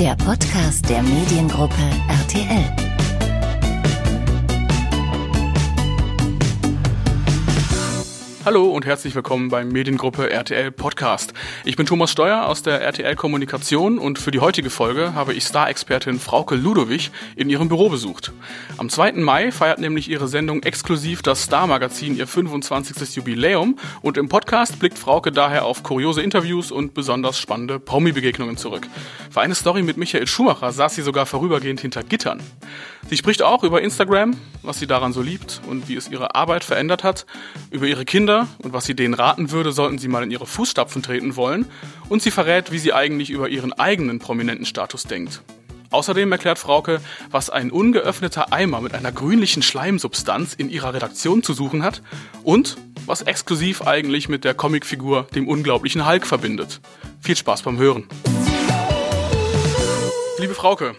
der Podcast der Mediengruppe RTL. Hallo und herzlich willkommen beim Mediengruppe RTL Podcast. Ich bin Thomas Steuer aus der RTL Kommunikation und für die heutige Folge habe ich Star-Expertin Frauke Ludowig in ihrem Büro besucht. Am 2. Mai feiert nämlich ihre Sendung exklusiv das Star-Magazin ihr 25. Jubiläum und im Podcast blickt Frauke daher auf kuriose Interviews und besonders spannende Promi-Begegnungen zurück. Für eine Story mit Michael Schumacher saß sie sogar vorübergehend hinter Gittern. Sie spricht auch über Instagram, was sie daran so liebt und wie es ihre Arbeit verändert hat, über ihre Kinder und was sie denen raten würde, sollten sie mal in ihre Fußstapfen treten wollen. Und sie verrät, wie sie eigentlich über ihren eigenen prominenten Status denkt. Außerdem erklärt Frauke, was ein ungeöffneter Eimer mit einer grünlichen Schleimsubstanz in ihrer Redaktion zu suchen hat und was exklusiv eigentlich mit der Comicfigur dem unglaublichen Hulk verbindet. Viel Spaß beim Hören. Liebe Frauke,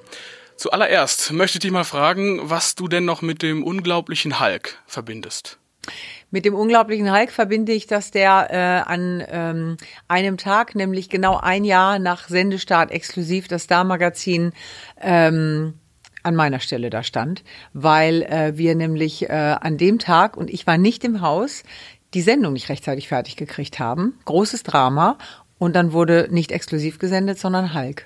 Zuallererst möchte ich dich mal fragen, was du denn noch mit dem unglaublichen Hulk verbindest. Mit dem unglaublichen Hulk verbinde ich, dass der äh, an ähm, einem Tag, nämlich genau ein Jahr nach Sendestart exklusiv das Star-Magazin ähm, an meiner Stelle da stand, weil äh, wir nämlich äh, an dem Tag, und ich war nicht im Haus, die Sendung nicht rechtzeitig fertig gekriegt haben. Großes Drama. Und dann wurde nicht exklusiv gesendet, sondern Hulk.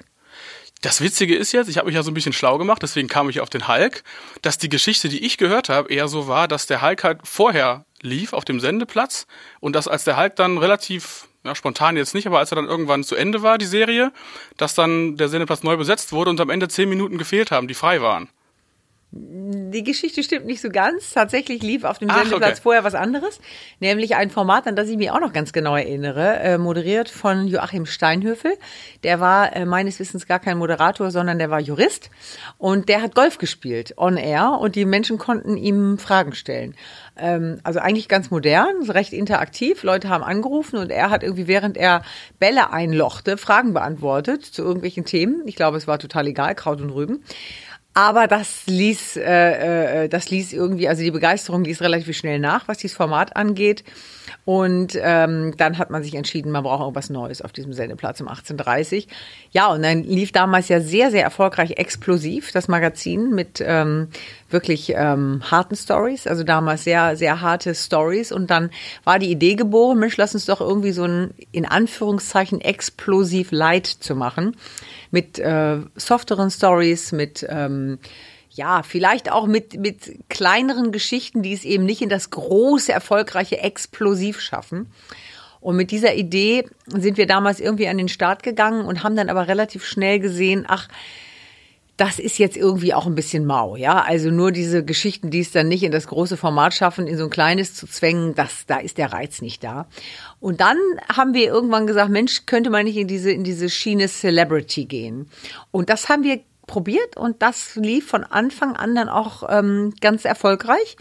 Das Witzige ist jetzt, ich habe mich ja so ein bisschen schlau gemacht, deswegen kam ich auf den Hulk, dass die Geschichte, die ich gehört habe, eher so war, dass der Hulk halt vorher lief auf dem Sendeplatz und dass als der Hulk dann relativ ja, spontan jetzt nicht, aber als er dann irgendwann zu Ende war, die Serie, dass dann der Sendeplatz neu besetzt wurde und am Ende zehn Minuten gefehlt haben, die frei waren. Die Geschichte stimmt nicht so ganz. Tatsächlich lief auf dem Sendeplatz okay. vorher was anderes, nämlich ein Format, an das ich mich auch noch ganz genau erinnere, äh, moderiert von Joachim Steinhöfel. Der war äh, meines Wissens gar kein Moderator, sondern der war Jurist und der hat Golf gespielt on air und die Menschen konnten ihm Fragen stellen. Ähm, also eigentlich ganz modern, recht interaktiv. Leute haben angerufen und er hat irgendwie, während er Bälle einlochte, Fragen beantwortet zu irgendwelchen Themen. Ich glaube, es war total egal, Kraut und Rüben. Aber das ließ, äh, äh, das ließ irgendwie, also die Begeisterung ließ relativ schnell nach, was dieses Format angeht. Und ähm, dann hat man sich entschieden, man braucht irgendwas Neues auf diesem Sendeplatz um 18.30 Ja, und dann lief damals ja sehr, sehr erfolgreich explosiv das Magazin mit ähm, wirklich ähm, harten Stories, also damals sehr, sehr harte Stories. Und dann war die Idee geboren, Mensch, lass uns doch irgendwie so ein, in Anführungszeichen, explosiv Light zu machen mit äh, softeren Stories, mit ähm, ja, vielleicht auch mit, mit kleineren Geschichten, die es eben nicht in das große, erfolgreiche Explosiv schaffen. Und mit dieser Idee sind wir damals irgendwie an den Start gegangen und haben dann aber relativ schnell gesehen, ach, das ist jetzt irgendwie auch ein bisschen mau, ja. Also nur diese Geschichten, die es dann nicht in das große Format schaffen, in so ein kleines zu zwängen, das, da ist der Reiz nicht da. Und dann haben wir irgendwann gesagt, Mensch, könnte man nicht in diese, in diese Schiene Celebrity gehen? Und das haben wir probiert und das lief von Anfang an dann auch ähm, ganz erfolgreich.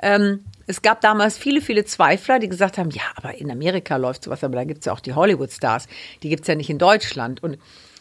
Ähm, es gab damals viele, viele Zweifler, die gesagt haben, ja, aber in Amerika läuft sowas, aber da gibt's ja auch die Hollywood-Stars, die gibt's ja nicht in Deutschland. Und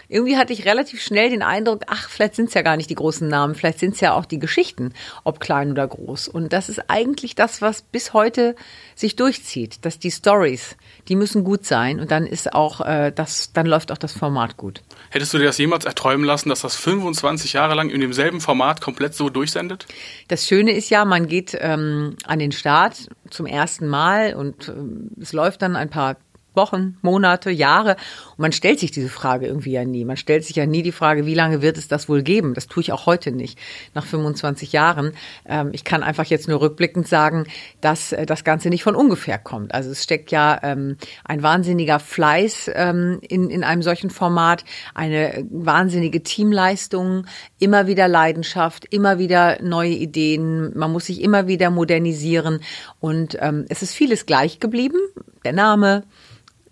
irgendwie hatte ich relativ schnell den Eindruck, ach, vielleicht sind es ja gar nicht die großen Namen, vielleicht sind es ja auch die Geschichten, ob klein oder groß. Und das ist eigentlich das, was bis heute sich durchzieht, dass die Stories, die müssen gut sein und dann ist auch äh, das, dann läuft auch das Format gut. Hättest du dir das jemals erträumen lassen, dass das 25 Jahre lang in demselben Format komplett so durchsendet? Das Schöne ist ja, man geht ähm, an den Start zum ersten Mal und ähm, es läuft dann ein paar Wochen, Monate, Jahre. Und man stellt sich diese Frage irgendwie ja nie. Man stellt sich ja nie die Frage, wie lange wird es das wohl geben? Das tue ich auch heute nicht, nach 25 Jahren. Ähm, ich kann einfach jetzt nur rückblickend sagen, dass äh, das Ganze nicht von ungefähr kommt. Also es steckt ja ähm, ein wahnsinniger Fleiß ähm, in, in einem solchen Format, eine wahnsinnige Teamleistung, immer wieder Leidenschaft, immer wieder neue Ideen. Man muss sich immer wieder modernisieren. Und es ist vieles gleich geblieben. Der Name,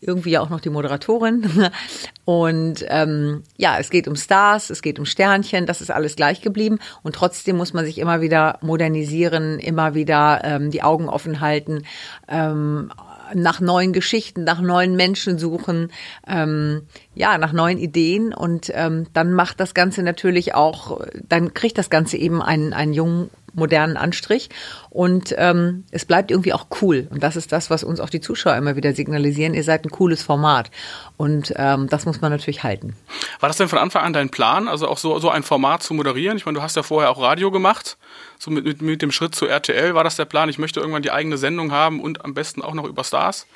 irgendwie ja auch noch die Moderatorin. Und ähm, ja, es geht um Stars, es geht um Sternchen, das ist alles gleich geblieben. Und trotzdem muss man sich immer wieder modernisieren, immer wieder ähm, die Augen offen halten, ähm, nach neuen Geschichten, nach neuen Menschen suchen, ähm, ja, nach neuen Ideen. Und ähm, dann macht das Ganze natürlich auch, dann kriegt das Ganze eben einen, einen jungen modernen Anstrich. Und ähm, es bleibt irgendwie auch cool. Und das ist das, was uns auch die Zuschauer immer wieder signalisieren. Ihr seid ein cooles Format. Und ähm, das muss man natürlich halten. War das denn von Anfang an dein Plan, also auch so, so ein Format zu moderieren? Ich meine, du hast ja vorher auch Radio gemacht. So mit, mit, mit dem Schritt zu RTL war das der Plan, ich möchte irgendwann die eigene Sendung haben und am besten auch noch über Stars?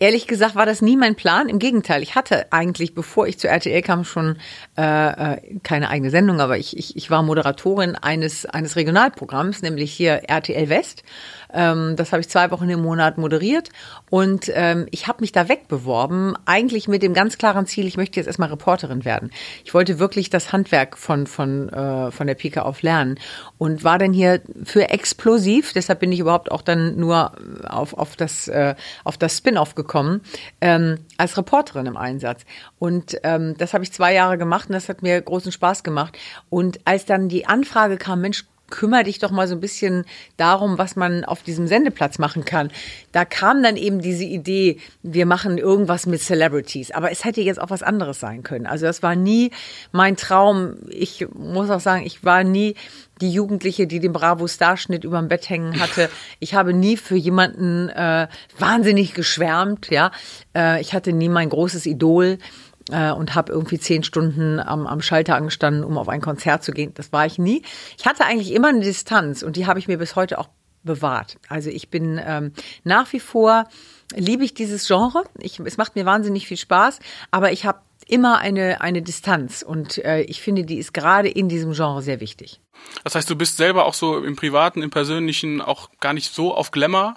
Ehrlich gesagt war das nie mein Plan. Im Gegenteil, ich hatte eigentlich, bevor ich zu RTL kam, schon äh, äh, keine eigene Sendung, aber ich, ich, ich war Moderatorin eines, eines Regionalprogramms, nämlich hier RTL West. Ähm, das habe ich zwei Wochen im Monat moderiert und ähm, ich habe mich da wegbeworben, eigentlich mit dem ganz klaren Ziel, ich möchte jetzt erstmal Reporterin werden. Ich wollte wirklich das Handwerk von, von, äh, von der Pike auf lernen und war dann hier für explosiv, deshalb bin ich überhaupt auch dann nur auf, auf das, äh, auf das Spin-off gekommen, ähm, als Reporterin im Einsatz. Und ähm, das habe ich zwei Jahre gemacht und das hat mir großen Spaß gemacht. Und als dann die Anfrage kam, Mensch, kümmere dich doch mal so ein bisschen darum, was man auf diesem Sendeplatz machen kann. Da kam dann eben diese Idee, wir machen irgendwas mit Celebrities. Aber es hätte jetzt auch was anderes sein können. Also das war nie mein Traum. Ich muss auch sagen, ich war nie die Jugendliche, die den Bravo-Starschnitt überm Bett hängen hatte. Ich habe nie für jemanden äh, wahnsinnig geschwärmt. Ja, äh, ich hatte nie mein großes Idol äh, und habe irgendwie zehn Stunden am, am Schalter angestanden, um auf ein Konzert zu gehen. Das war ich nie. Ich hatte eigentlich immer eine Distanz und die habe ich mir bis heute auch bewahrt. Also ich bin ähm, nach wie vor liebe ich dieses Genre. Ich, es macht mir wahnsinnig viel Spaß, aber ich habe immer eine, eine Distanz und äh, ich finde, die ist gerade in diesem Genre sehr wichtig. Das heißt, du bist selber auch so im Privaten, im Persönlichen auch gar nicht so auf Glamour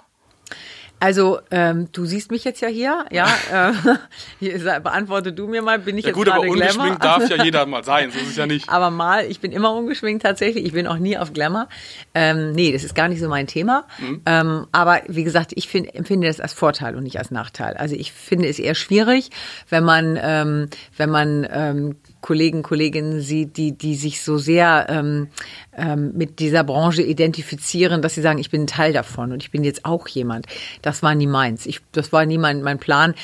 also ähm, du siehst mich jetzt ja hier, ja. Äh, hier, beantworte du mir mal, bin ich ja, jetzt gut, gerade aber ungeschminkt Glamour? darf ja jeder mal sein, so ist es ja nicht. Aber mal, ich bin immer ungeschminkt tatsächlich, ich bin auch nie auf Glamour. Ähm, nee, das ist gar nicht so mein Thema. Mhm. Ähm, aber wie gesagt, ich find, empfinde das als Vorteil und nicht als Nachteil. Also ich finde es eher schwierig, wenn man, ähm, wenn man ähm, Kollegen, Kolleginnen sieht, die, die sich so sehr ähm, ähm, mit dieser Branche identifizieren, dass sie sagen, ich bin ein Teil davon und ich bin jetzt auch jemand. Das war nie meins. Ich, das war nie mein, mein Plan.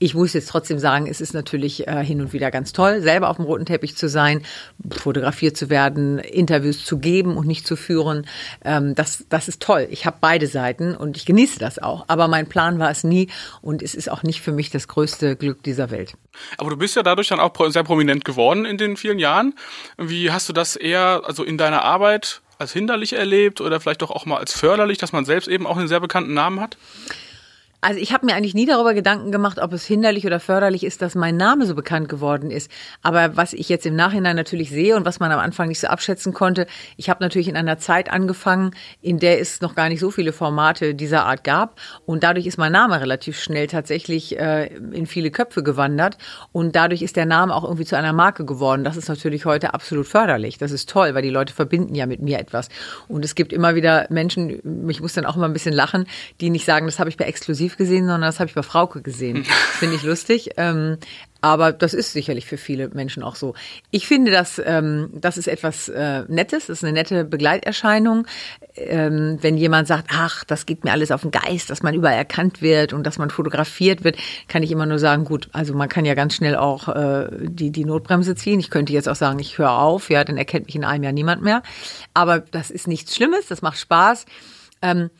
Ich muss jetzt trotzdem sagen, es ist natürlich äh, hin und wieder ganz toll, selber auf dem roten Teppich zu sein, fotografiert zu werden, Interviews zu geben und nicht zu führen. Ähm, das, das ist toll. Ich habe beide Seiten und ich genieße das auch. Aber mein Plan war es nie und es ist auch nicht für mich das größte Glück dieser Welt. Aber du bist ja dadurch dann auch sehr prominent geworden in den vielen Jahren. Wie hast du das eher, also in deiner Arbeit als hinderlich erlebt oder vielleicht doch auch mal als förderlich, dass man selbst eben auch einen sehr bekannten Namen hat? Also ich habe mir eigentlich nie darüber Gedanken gemacht, ob es hinderlich oder förderlich ist, dass mein Name so bekannt geworden ist. Aber was ich jetzt im Nachhinein natürlich sehe und was man am Anfang nicht so abschätzen konnte, ich habe natürlich in einer Zeit angefangen, in der es noch gar nicht so viele Formate dieser Art gab. Und dadurch ist mein Name relativ schnell tatsächlich äh, in viele Köpfe gewandert. Und dadurch ist der Name auch irgendwie zu einer Marke geworden. Das ist natürlich heute absolut förderlich. Das ist toll, weil die Leute verbinden ja mit mir etwas. Und es gibt immer wieder Menschen, ich muss dann auch immer ein bisschen lachen, die nicht sagen, das habe ich bei exklusiv gesehen, sondern das habe ich bei Frauke gesehen. Finde ich lustig. Ähm, aber das ist sicherlich für viele Menschen auch so. Ich finde, dass ähm, das ist etwas äh, Nettes, das ist eine nette Begleiterscheinung. Ähm, wenn jemand sagt, ach, das geht mir alles auf den Geist, dass man überall erkannt wird und dass man fotografiert wird, kann ich immer nur sagen, gut, also man kann ja ganz schnell auch äh, die, die Notbremse ziehen. Ich könnte jetzt auch sagen, ich höre auf, ja, dann erkennt mich in einem Jahr niemand mehr. Aber das ist nichts Schlimmes, das macht Spaß. Ähm,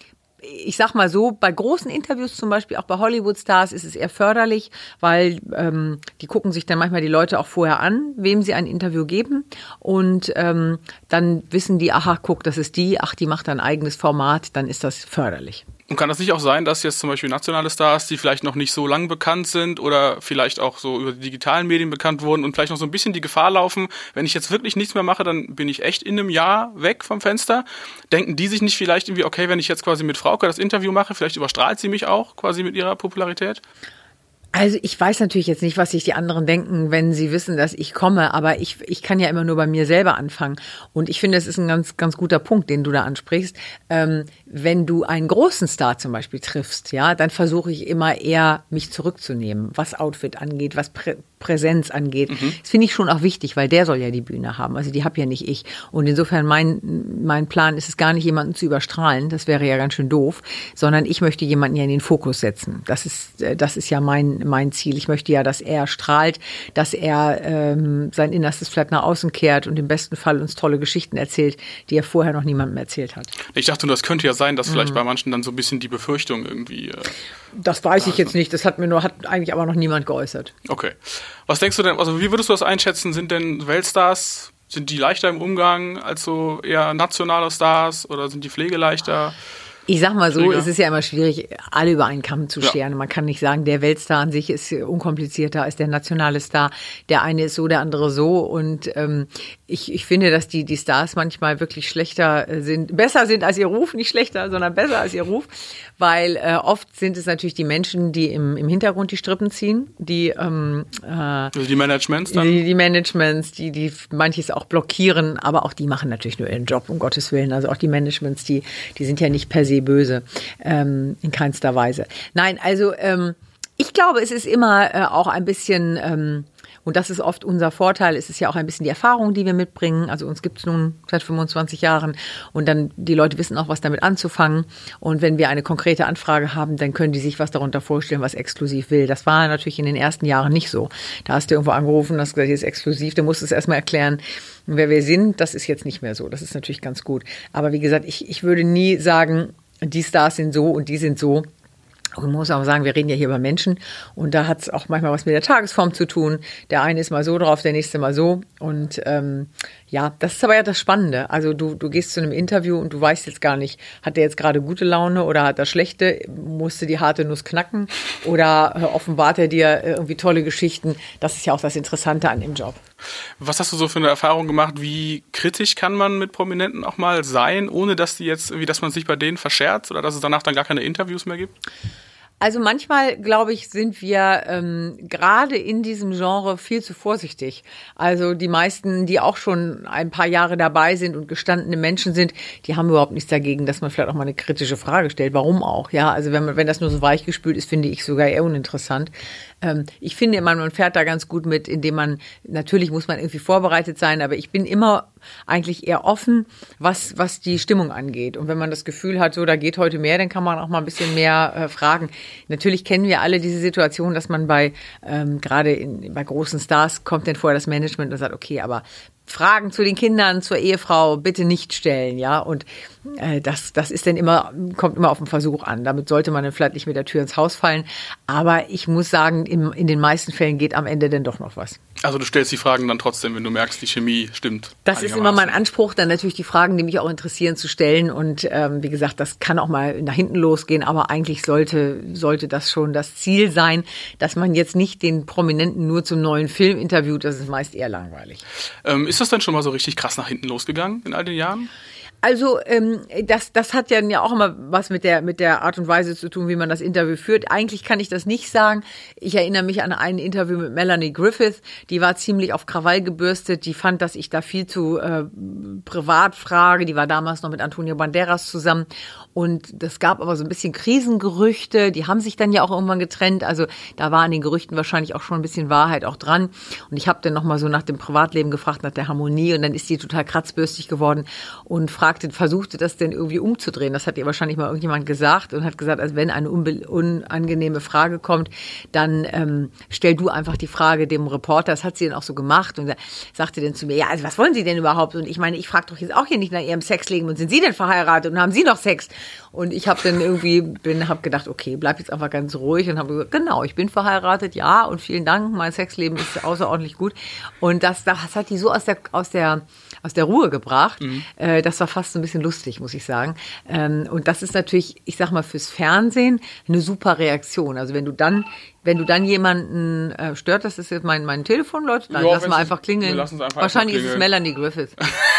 ich sag mal so, bei großen Interviews, zum Beispiel auch bei Hollywood-Stars, ist es eher förderlich, weil ähm, die gucken sich dann manchmal die Leute auch vorher an, wem sie ein Interview geben. Und ähm, dann wissen die, aha, guck, das ist die, ach, die macht ein eigenes Format, dann ist das förderlich. Und kann das nicht auch sein, dass jetzt zum Beispiel nationale Stars, die vielleicht noch nicht so lang bekannt sind oder vielleicht auch so über die digitalen Medien bekannt wurden und vielleicht noch so ein bisschen die Gefahr laufen, wenn ich jetzt wirklich nichts mehr mache, dann bin ich echt in einem Jahr weg vom Fenster? Denken die sich nicht vielleicht irgendwie, okay, wenn ich jetzt quasi mit Frauke das Interview mache, vielleicht überstrahlt sie mich auch quasi mit ihrer Popularität? Also ich weiß natürlich jetzt nicht, was sich die anderen denken, wenn sie wissen, dass ich komme, aber ich, ich kann ja immer nur bei mir selber anfangen. Und ich finde, es ist ein ganz, ganz guter Punkt, den du da ansprichst. Ähm, wenn du einen großen Star zum Beispiel triffst, ja, dann versuche ich immer eher, mich zurückzunehmen, was Outfit angeht, was Prä Präsenz angeht. Mhm. Das finde ich schon auch wichtig, weil der soll ja die Bühne haben. Also die habe ja nicht ich. Und insofern mein, mein Plan ist es gar nicht, jemanden zu überstrahlen. Das wäre ja ganz schön doof. Sondern ich möchte jemanden ja in den Fokus setzen. Das ist, äh, das ist ja mein, mein Ziel. Ich möchte ja, dass er strahlt, dass er ähm, sein Innerstes vielleicht nach außen kehrt und im besten Fall uns tolle Geschichten erzählt, die er vorher noch niemandem erzählt hat. Ich dachte, das könnte ja sein, dass vielleicht mhm. bei manchen dann so ein bisschen die Befürchtung irgendwie. Äh, das weiß ich jetzt nicht. Das hat mir nur, hat eigentlich aber noch niemand geäußert. Okay. Was denkst du denn, also wie würdest du das einschätzen? Sind denn Weltstars, sind die leichter im Umgang als so eher nationale Stars oder sind die Pflege leichter? Ich sag mal so, Schläger. es ist ja immer schwierig, alle über einen Kamm zu scheren. Ja. Man kann nicht sagen, der Weltstar an sich ist unkomplizierter als der nationale Star. Der eine ist so, der andere so. Und ähm, ich, ich finde, dass die, die Stars manchmal wirklich schlechter sind, besser sind als ihr Ruf, nicht schlechter, sondern besser als ihr Ruf. Weil äh, oft sind es natürlich die Menschen, die im, im Hintergrund die Strippen ziehen, die ähm, äh, also die Managements dann? Die, die Managements, die, die manches auch blockieren, aber auch die machen natürlich nur ihren Job, um Gottes Willen. Also auch die Managements, die, die sind ja nicht per se se böse, ähm, in keinster Weise. Nein, also ähm, ich glaube, es ist immer äh, auch ein bisschen, ähm, und das ist oft unser Vorteil, es ist ja auch ein bisschen die Erfahrung, die wir mitbringen. Also uns gibt es nun seit 25 Jahren und dann die Leute wissen auch, was damit anzufangen. Und wenn wir eine konkrete Anfrage haben, dann können die sich was darunter vorstellen, was exklusiv will. Das war natürlich in den ersten Jahren nicht so. Da hast du irgendwo angerufen, hast gesagt, hier ist exklusiv, du musst es erstmal erklären, wer wir sind. Das ist jetzt nicht mehr so. Das ist natürlich ganz gut. Aber wie gesagt, ich, ich würde nie sagen, die Stars sind so und die sind so. Und man muss auch sagen, wir reden ja hier über Menschen und da hat es auch manchmal was mit der Tagesform zu tun. Der eine ist mal so drauf, der nächste mal so. Und ähm, ja, das ist aber ja das Spannende. Also du, du gehst zu einem Interview und du weißt jetzt gar nicht, hat der jetzt gerade gute Laune oder hat er schlechte, musste die harte Nuss knacken oder äh, offenbart er dir irgendwie tolle Geschichten. Das ist ja auch das Interessante an dem Job. Was hast du so für eine Erfahrung gemacht? Wie kritisch kann man mit Prominenten auch mal sein, ohne dass die jetzt, wie dass man sich bei denen verscherzt oder dass es danach dann gar keine Interviews mehr gibt? Also manchmal, glaube ich, sind wir ähm, gerade in diesem Genre viel zu vorsichtig. Also die meisten, die auch schon ein paar Jahre dabei sind und gestandene Menschen sind, die haben überhaupt nichts dagegen, dass man vielleicht auch mal eine kritische Frage stellt. Warum auch? Ja, also wenn man, wenn das nur so weichgespült ist, finde ich sogar eher uninteressant. Ähm, ich finde immer, man fährt da ganz gut mit, indem man, natürlich muss man irgendwie vorbereitet sein, aber ich bin immer eigentlich eher offen, was, was die Stimmung angeht. Und wenn man das Gefühl hat, so, da geht heute mehr, dann kann man auch mal ein bisschen mehr äh, fragen. Natürlich kennen wir alle diese Situation, dass man bei, ähm, gerade bei großen Stars kommt dann vorher das Management und sagt, okay, aber Fragen zu den Kindern, zur Ehefrau bitte nicht stellen, ja. Und äh, das, das ist dann immer, kommt immer auf den Versuch an. Damit sollte man dann vielleicht nicht mit der Tür ins Haus fallen. Aber ich muss sagen, im, in den meisten Fällen geht am Ende dann doch noch was. Also du stellst die Fragen dann trotzdem, wenn du merkst, die Chemie stimmt. Das ist immer mein Anspruch, dann natürlich die Fragen, die mich auch interessieren, zu stellen. Und ähm, wie gesagt, das kann auch mal nach hinten losgehen, aber eigentlich sollte, sollte das schon das Ziel sein, dass man jetzt nicht den Prominenten nur zum neuen Film interviewt. Das ist meist eher langweilig. Ähm, ist das denn schon mal so richtig krass nach hinten losgegangen in all den Jahren? Also ähm, das, das hat ja auch immer was mit der, mit der Art und Weise zu tun, wie man das Interview führt. Eigentlich kann ich das nicht sagen. Ich erinnere mich an ein Interview mit Melanie Griffith. Die war ziemlich auf Krawall gebürstet. Die fand, dass ich da viel zu äh, privat frage. Die war damals noch mit Antonio Banderas zusammen. Und das gab aber so ein bisschen Krisengerüchte. Die haben sich dann ja auch irgendwann getrennt. Also da war an den Gerüchten wahrscheinlich auch schon ein bisschen Wahrheit auch dran. Und ich habe dann nochmal so nach dem Privatleben gefragt, nach der Harmonie. Und dann ist die total kratzbürstig geworden und fragt fragte, versuchte das denn irgendwie umzudrehen. Das hat ihr wahrscheinlich mal irgendjemand gesagt und hat gesagt, also wenn eine unangenehme Frage kommt, dann ähm, stell du einfach die Frage dem Reporter. Das hat sie dann auch so gemacht und sagte dann zu mir, ja, also was wollen Sie denn überhaupt? Und ich meine, ich frage doch jetzt auch hier nicht nach Ihrem Sexleben und sind Sie denn verheiratet und haben Sie noch Sex? Und ich habe dann irgendwie, bin, habe gedacht, okay, bleib jetzt einfach ganz ruhig und habe gesagt, genau, ich bin verheiratet, ja, und vielen Dank, mein Sexleben ist außerordentlich gut. Und das, das hat die so aus der, aus der, aus der Ruhe gebracht. Mhm. Äh, das war fast ein bisschen lustig, muss ich sagen. Ähm, und das ist natürlich, ich sag mal, fürs Fernsehen eine super Reaktion. Also wenn du dann wenn du dann jemanden äh, stört, das ist jetzt mein, mein Telefon, Leute, dann ja, lassen wir einfach klingeln. Einfach Wahrscheinlich einfach ist es Melanie Griffith,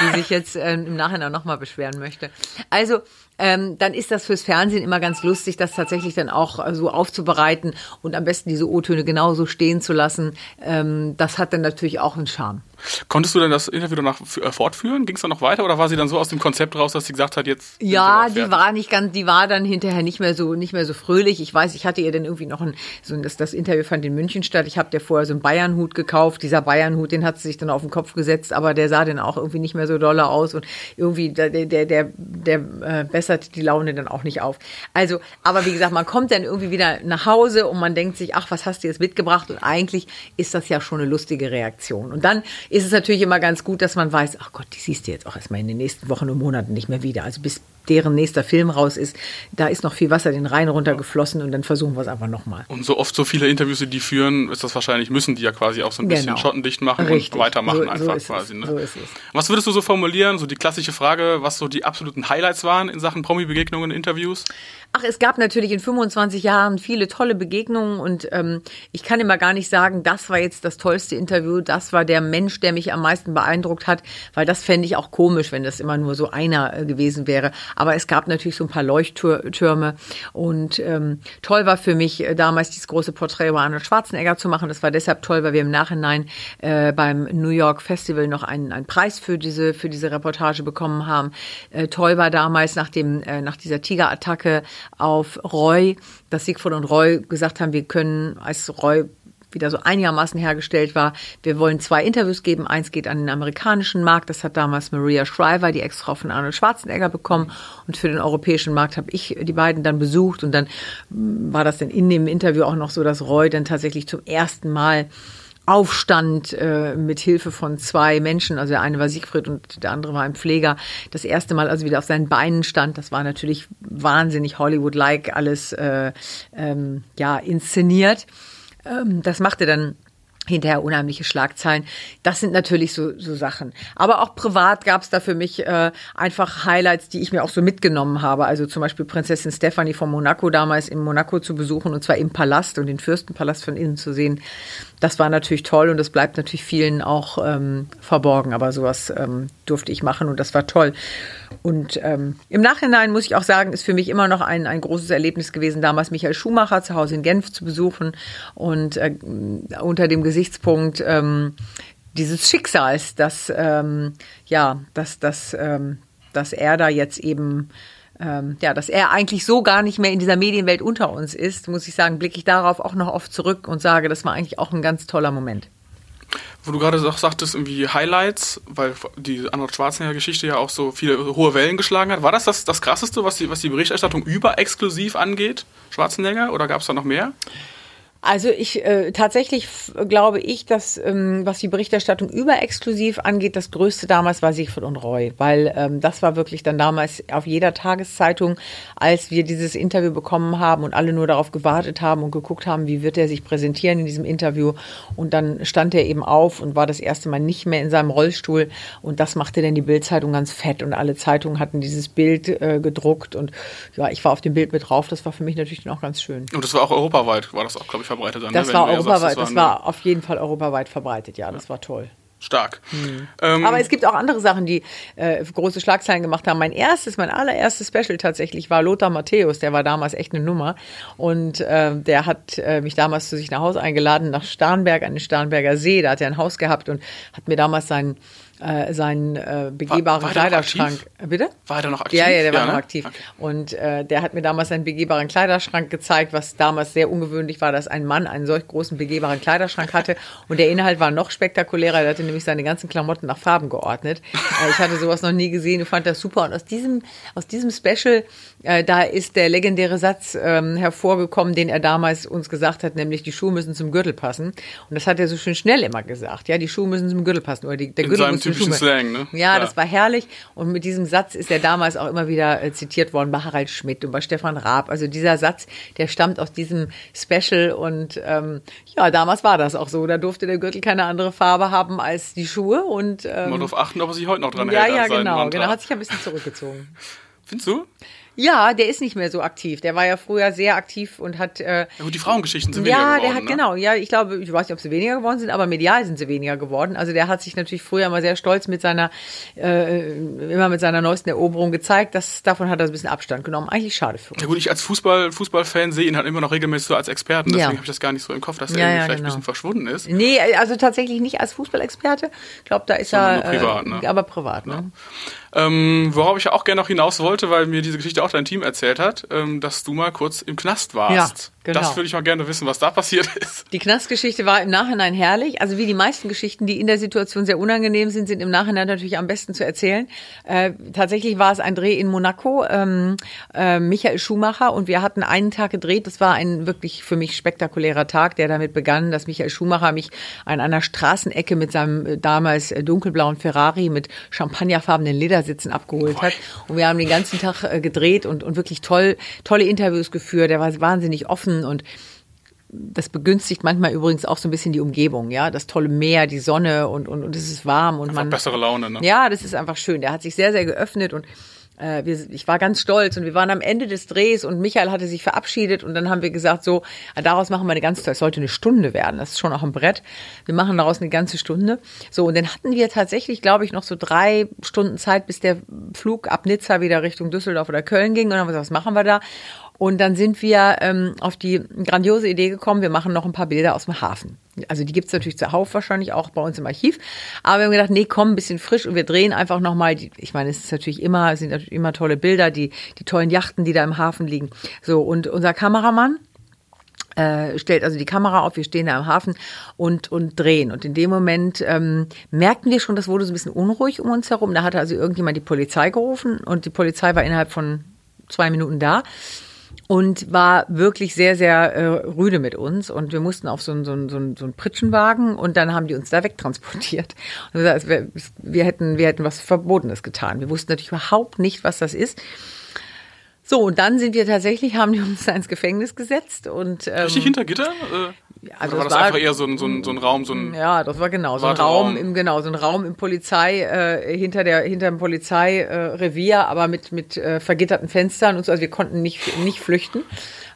die sich jetzt äh, im Nachhinein nochmal beschweren möchte. Also, ähm, dann ist das fürs Fernsehen immer ganz lustig, das tatsächlich dann auch äh, so aufzubereiten und am besten diese O-Töne genauso stehen zu lassen. Ähm, das hat dann natürlich auch einen Charme. Konntest du denn das Interview danach äh, fortführen? Ging es dann noch weiter oder war sie dann so aus dem Konzept raus, dass sie gesagt hat, jetzt? Ja, die war nicht ganz, die war dann hinterher nicht mehr so, nicht mehr so fröhlich. Ich weiß, ich hatte ihr dann irgendwie noch ein, so das, das Interview fand in München statt. Ich habe dir vorher so einen Bayernhut gekauft. Dieser Bayernhut, den hat sie sich dann auf den Kopf gesetzt, aber der sah dann auch irgendwie nicht mehr so dolle aus und irgendwie der, der, der, der äh, bessert die Laune dann auch nicht auf. Also, aber wie gesagt, man kommt dann irgendwie wieder nach Hause und man denkt sich, ach, was hast du jetzt mitgebracht? Und eigentlich ist das ja schon eine lustige Reaktion. Und dann ist es natürlich immer ganz gut, dass man weiß, ach Gott, die siehst du jetzt auch erstmal in den nächsten Wochen und Monaten nicht mehr wieder. Also bis deren nächster Film raus ist, da ist noch viel Wasser den Rhein runtergeflossen und dann versuchen wir es einfach nochmal. Und so oft so viele Interviews, die führen, ist das wahrscheinlich, müssen die ja quasi auch so ein bisschen genau. schottendicht machen Richtig. und weitermachen so, einfach so quasi. Ne? So ist es. Was würdest du so formulieren, so die klassische Frage, was so die absoluten Highlights waren in Sachen Promi-Begegnungen, Interviews? Ach, es gab natürlich in 25 Jahren viele tolle Begegnungen und ähm, ich kann immer gar nicht sagen, das war jetzt das tollste Interview, das war der Mensch, der mich am meisten beeindruckt hat, weil das fände ich auch komisch, wenn das immer nur so einer äh, gewesen wäre. Aber es gab natürlich so ein paar Leuchttürme und ähm, toll war für mich äh, damals dieses große Porträt über Arnold Schwarzenegger zu machen. Das war deshalb toll, weil wir im Nachhinein äh, beim New York Festival noch einen, einen Preis für diese für diese Reportage bekommen haben. Äh, toll war damals nach dem äh, nach dieser Tigerattacke auf Roy, dass Siegfried und Roy gesagt haben, wir können als Roy wieder so einigermaßen hergestellt war. Wir wollen zwei Interviews geben. Eins geht an den amerikanischen Markt. Das hat damals Maria Shriver, die Ex-Frau von Arnold Schwarzenegger, bekommen. Und für den europäischen Markt habe ich die beiden dann besucht. Und dann war das dann in dem Interview auch noch so, dass Roy dann tatsächlich zum ersten Mal Aufstand äh, mit Hilfe von zwei Menschen, also der eine war Siegfried und der andere war ein Pfleger, das erste Mal also wieder auf seinen Beinen stand. Das war natürlich wahnsinnig Hollywood-like alles äh, ähm, ja inszeniert. Ähm, das machte dann hinterher unheimliche Schlagzeilen. Das sind natürlich so, so Sachen. Aber auch privat gab es da für mich äh, einfach Highlights, die ich mir auch so mitgenommen habe. Also zum Beispiel Prinzessin Stephanie von Monaco damals in Monaco zu besuchen und zwar im Palast und den Fürstenpalast von innen zu sehen. Das war natürlich toll und das bleibt natürlich vielen auch ähm, verborgen. Aber sowas ähm, durfte ich machen und das war toll. Und ähm, im Nachhinein muss ich auch sagen, ist für mich immer noch ein, ein großes Erlebnis gewesen, damals Michael Schumacher zu Hause in Genf zu besuchen. Und äh, unter dem Gesichtspunkt ähm, dieses Schicksals, dass ähm, ja, dass, dass, ähm, dass er da jetzt eben ähm, ja, dass er eigentlich so gar nicht mehr in dieser Medienwelt unter uns ist, muss ich sagen, blicke ich darauf auch noch oft zurück und sage, das war eigentlich auch ein ganz toller Moment wo du gerade auch sagtest, irgendwie Highlights, weil die Arnold Schwarzenegger-Geschichte ja auch so viele hohe Wellen geschlagen hat. War das das, das Krasseste, was die, was die Berichterstattung über exklusiv angeht, Schwarzenegger, oder gab es da noch mehr? Also ich äh, tatsächlich glaube ich, dass ähm, was die Berichterstattung über exklusiv angeht, das Größte damals war Siegfried und Roy, weil ähm, das war wirklich dann damals auf jeder Tageszeitung, als wir dieses Interview bekommen haben und alle nur darauf gewartet haben und geguckt haben, wie wird er sich präsentieren in diesem Interview. Und dann stand er eben auf und war das erste Mal nicht mehr in seinem Rollstuhl und das machte dann die Bildzeitung ganz fett und alle Zeitungen hatten dieses Bild äh, gedruckt und ja, ich war auf dem Bild mit drauf. Das war für mich natürlich auch ganz schön. Und das war auch europaweit, war das auch, glaube ich, verbreitet dann. Das ne? war europaweit, das, das war auf jeden Fall europaweit verbreitet, ja, das war toll. Stark. Hm. Ähm, Aber es gibt auch andere Sachen, die äh, große Schlagzeilen gemacht haben. Mein erstes, mein allererstes Special tatsächlich war Lothar Matthäus. Der war damals echt eine Nummer. Und äh, der hat äh, mich damals zu sich nach Hause eingeladen, nach Starnberg, an den Starnberger See. Da hat er ein Haus gehabt und hat mir damals seinen äh, seinen äh, begehbaren war, war Kleiderschrank. Bitte? War er da noch aktiv? Ja, ja, der war ja, noch ne? aktiv. Okay. Und äh, der hat mir damals seinen begehbaren Kleiderschrank gezeigt, was damals sehr ungewöhnlich war, dass ein Mann einen solch großen begehbaren Kleiderschrank hatte. Und der Inhalt war noch spektakulärer. Er hatte nämlich seine ganzen Klamotten nach Farben geordnet. Äh, ich hatte sowas noch nie gesehen und fand das super. Und aus diesem, aus diesem Special, äh, da ist der legendäre Satz ähm, hervorgekommen, den er damals uns gesagt hat, nämlich die Schuhe müssen zum Gürtel passen. Und das hat er so schön schnell immer gesagt. Ja, die Schuhe müssen zum Gürtel passen. Oder die, der Gürtel muss typischen Slang, ne? Ja, ja, das war herrlich. Und mit diesem Satz ist er damals auch immer wieder äh, zitiert worden bei Harald Schmidt und bei Stefan Raab. Also dieser Satz, der stammt aus diesem Special und ähm, ja, damals war das auch so. Da durfte der Gürtel keine andere Farbe haben als die Schuhe und ähm, man darauf achten, ob er sich heute noch dran ja, hält. Ja, ja, genau. Genau, hat sich ein bisschen zurückgezogen. Findest du? Ja, der ist nicht mehr so aktiv. Der war ja früher sehr aktiv und hat. Äh, ja, gut, die Frauengeschichten sind weniger geworden. Ja, der hat ne? genau. Ja, ich glaube, ich weiß nicht, ob sie weniger geworden sind, aber medial sind sie weniger geworden. Also der hat sich natürlich früher immer sehr stolz mit seiner, äh, immer mit seiner neuesten Eroberung gezeigt. Das, davon hat er ein bisschen Abstand genommen. Eigentlich schade für uns. Ja gut, ich als Fußball, Fußballfan sehe ihn halt immer noch regelmäßig so als Experten. Deswegen ja. habe ich das gar nicht so im Kopf, dass er ja, ja, vielleicht genau. ein bisschen verschwunden ist. Nee, also tatsächlich nicht als Fußballexperte. Ich glaube, da ist Sondern er. Privat, ne? Aber privat, ne? Ähm, worauf ich auch gerne noch hinaus wollte, weil mir diese Geschichte auch dein Team erzählt hat, ähm, dass du mal kurz im Knast warst. Genau. Das würde ich mal gerne wissen, was da passiert ist. Die Knastgeschichte war im Nachhinein herrlich. Also wie die meisten Geschichten, die in der Situation sehr unangenehm sind, sind im Nachhinein natürlich am besten zu erzählen. Äh, tatsächlich war es ein Dreh in Monaco, ähm, äh, Michael Schumacher und wir hatten einen Tag gedreht. Das war ein wirklich für mich spektakulärer Tag, der damit begann, dass Michael Schumacher mich an einer Straßenecke mit seinem äh, damals äh, dunkelblauen Ferrari mit champagnerfarbenen Leder Sitzen abgeholt hat. Und wir haben den ganzen Tag äh, gedreht und, und wirklich toll, tolle Interviews geführt. Er war wahnsinnig offen und das begünstigt manchmal übrigens auch so ein bisschen die Umgebung, ja, das tolle Meer, die Sonne und und, und es ist warm und einfach man bessere Laune, ne? Ja, das ist einfach schön. Der hat sich sehr sehr geöffnet und äh, wir, ich war ganz stolz und wir waren am Ende des Drehs und Michael hatte sich verabschiedet und dann haben wir gesagt, so, daraus machen wir eine ganze, es sollte eine Stunde werden, das ist schon auch ein Brett. Wir machen daraus eine ganze Stunde. So, und dann hatten wir tatsächlich, glaube ich, noch so drei Stunden Zeit, bis der Flug ab Nizza wieder Richtung Düsseldorf oder Köln ging und dann haben wir gesagt, was machen wir da? Und dann sind wir ähm, auf die grandiose Idee gekommen, wir machen noch ein paar Bilder aus dem Hafen. Also die gibt's natürlich zuhauf wahrscheinlich auch bei uns im Archiv. Aber wir haben gedacht, nee, komm, ein bisschen frisch und wir drehen einfach nochmal, ich meine, es ist natürlich immer, es sind natürlich immer tolle Bilder, die, die tollen Yachten, die da im Hafen liegen. So, und unser Kameramann, äh, stellt also die Kamera auf, wir stehen da am Hafen und, und drehen. Und in dem Moment ähm, merkten wir schon, das wurde so ein bisschen unruhig um uns herum. Da hatte also irgendjemand die Polizei gerufen und die Polizei war innerhalb von zwei Minuten da und war wirklich sehr, sehr äh, rüde mit uns. Und wir mussten auf so einen, so, einen, so, einen, so einen Pritschenwagen und dann haben die uns da wegtransportiert. Und gesagt, wir, wir, hätten, wir hätten was Verbotenes getan. Wir wussten natürlich überhaupt nicht, was das ist. So, und dann sind wir tatsächlich, haben die uns da ins Gefängnis gesetzt und ähm, Richtig hinter Gitter? Äh also Oder war das, war, einfach eher so ein, so, ein, so ein Raum, so ein Ja, das war genau so ein Raum im genau so ein Raum im Polizei äh, hinter der hinter dem Polizeirevier, äh, aber mit mit äh, vergitterten Fenstern und so. Also wir konnten nicht nicht flüchten.